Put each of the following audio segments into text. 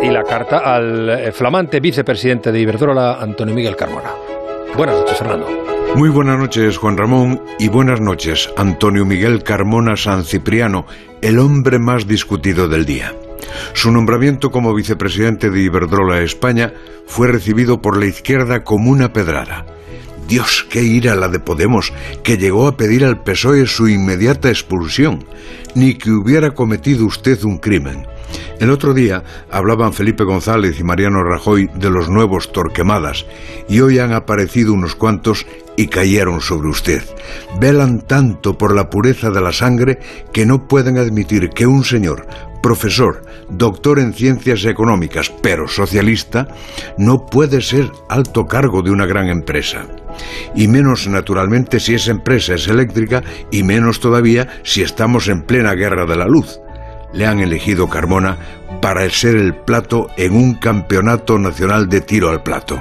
y la carta al eh, flamante vicepresidente de Iberdrola, Antonio Miguel Carmona. Buenas noches, Fernando. Muy buenas noches, Juan Ramón, y buenas noches, Antonio Miguel Carmona San Cipriano, el hombre más discutido del día. Su nombramiento como vicepresidente de Iberdrola España fue recibido por la izquierda como una pedrada. Dios, qué ira la de Podemos, que llegó a pedir al PSOE su inmediata expulsión, ni que hubiera cometido usted un crimen. El otro día hablaban Felipe González y Mariano Rajoy de los nuevos Torquemadas y hoy han aparecido unos cuantos y cayeron sobre usted. Velan tanto por la pureza de la sangre que no pueden admitir que un señor, profesor, doctor en ciencias económicas, pero socialista, no puede ser alto cargo de una gran empresa. Y menos naturalmente si esa empresa es eléctrica y menos todavía si estamos en plena guerra de la luz le han elegido Carmona para ser el plato en un campeonato nacional de tiro al plato.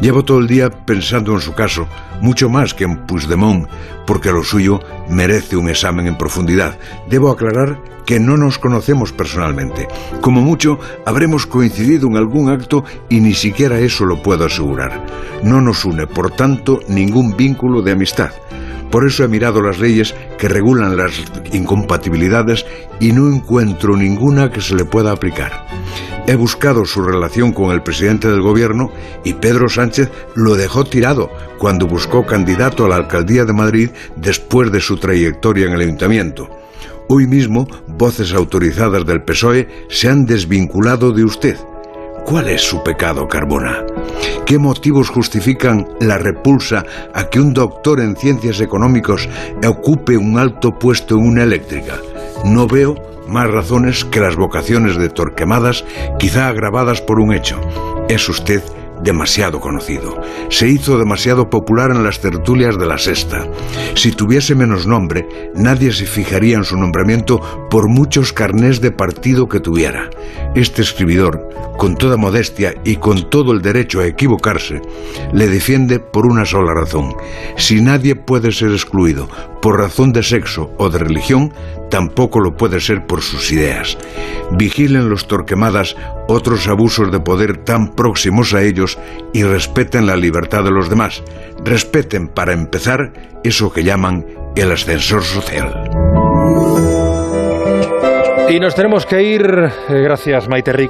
Llevo todo el día pensando en su caso, mucho más que en Puigdemont, porque lo suyo merece un examen en profundidad. Debo aclarar que no nos conocemos personalmente. Como mucho, habremos coincidido en algún acto y ni siquiera eso lo puedo asegurar. No nos une, por tanto, ningún vínculo de amistad. Por eso he mirado las leyes que regulan las incompatibilidades y no encuentro ninguna que se le pueda aplicar. He buscado su relación con el presidente del gobierno y Pedro Sánchez lo dejó tirado cuando buscó candidato a la alcaldía de Madrid después de su trayectoria en el ayuntamiento. Hoy mismo, voces autorizadas del PSOE se han desvinculado de usted. ¿Cuál es su pecado, Carbona? ¿Qué motivos justifican la repulsa a que un doctor en ciencias económicas ocupe un alto puesto en una eléctrica? No veo más razones que las vocaciones de Torquemadas, quizá agravadas por un hecho. Es usted demasiado conocido. Se hizo demasiado popular en las tertulias de la sexta. Si tuviese menos nombre, nadie se fijaría en su nombramiento por muchos carnés de partido que tuviera. Este escribidor, con toda modestia y con todo el derecho a equivocarse, le defiende por una sola razón. Si nadie puede ser excluido por razón de sexo o de religión, tampoco lo puede ser por sus ideas. Vigilen los Torquemadas otros abusos de poder tan próximos a ellos y respeten la libertad de los demás. Respeten, para empezar, eso que llaman el ascensor social. Y nos tenemos que ir, eh, gracias Maite Rico.